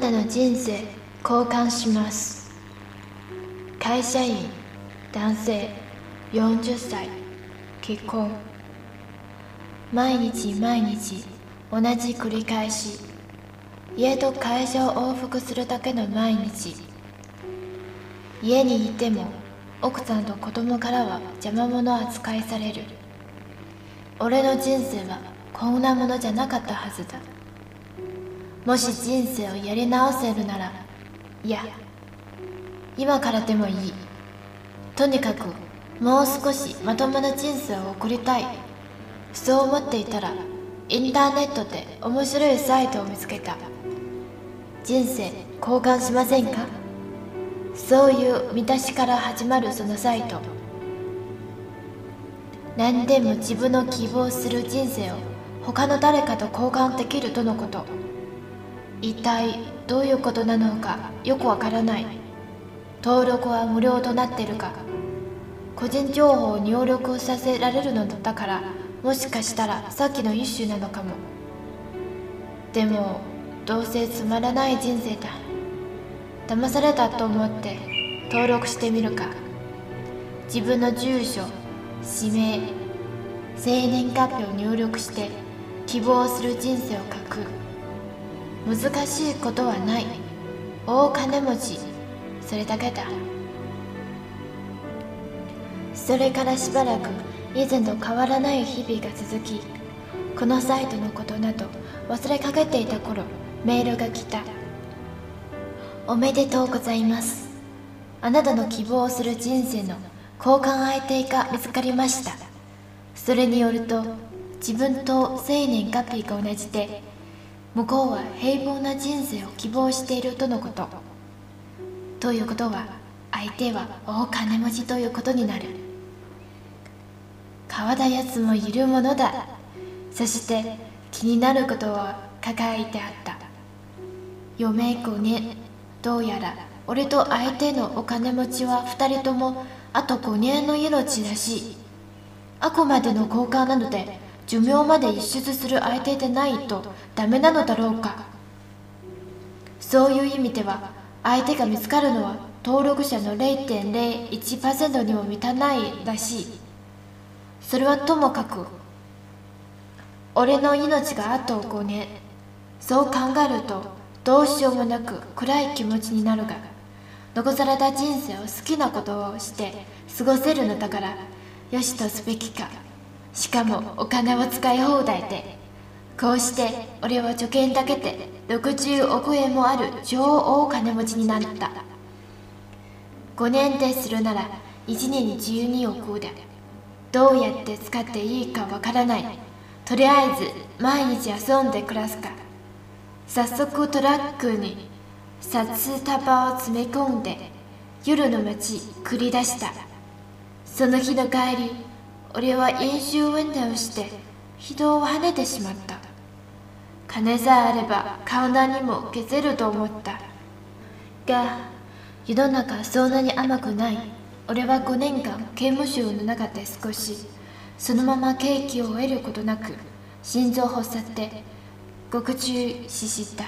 たの人生交換します。会社員男性40歳結婚。毎日毎日同じ繰り返し家と会社を往復するだけの毎日。家にいても奥さんと子供からは邪魔者扱いされる。俺の人生はこんなものじゃなかったはずだ。もし人生をやり直せるならいや今からでもいい。とにかくもう少しまともな人生を送りたい。そう思っていたらインターネットで面白いサイトを見つけた。人生交換しませんか？そういう見出しから始まるそのサイト。何でも自分の希望する人生を他の誰かと交換できるとのこと。一体どういうことなのかよくわからない。登録は無料となってるか。個人情報を入力させられるのだからもしかしたらさっきの一種なのかも。でもどうせつまらない人生だ。騙されたと思って登録してみるか。自分の住所氏名生年月日を入力して希望する人生を書く。難しいことはない。大金持ち。それだけだ。それからしばらく以前と変わらない日々が続きこのサイトのことなど忘れかけていた頃メールが来た。おめでとうございます。あなたの希望をする人生の交換相手が見つかりました。それによると自分と生年月日が同じで向こうは平凡な人生を希望しているとのこと。ということは相手は大金持ちということになる。川田奴もいるものだ。そして気になることは書かれてあった。余命5年どうやら俺と相手のお金持ちは2人ともあと5年の命らしいあくまでの交換なので寿命まで一出する相手でないとダメなのだろうか。そういう意味では相手が見つかるのは登録者の0.01%にも満たないらしい。それはともかく俺の命があと5年そう考えるとどうしようもなく暗い気持ちになるが残された人生を好きなことをして過ごせるのだからよしとすべきか。しかもお金を使い放題で。こうして俺は貯金だけで60億円もある超大金持ちになった。5年でするなら1年に12億だどうやって使っていいかわからない。とりあえず毎日遊んで暮らすか。早速トラックに札束を詰め込んで夜の街繰り出した。その日の帰り俺は飲酒運転をして人を跳ねてしまった。金さえあれば体にも消せると思った。が世の中そんなに甘くない。俺は5年間刑務所の中で少しそのまま刑期を得ることなく心臓発作で獄中死した。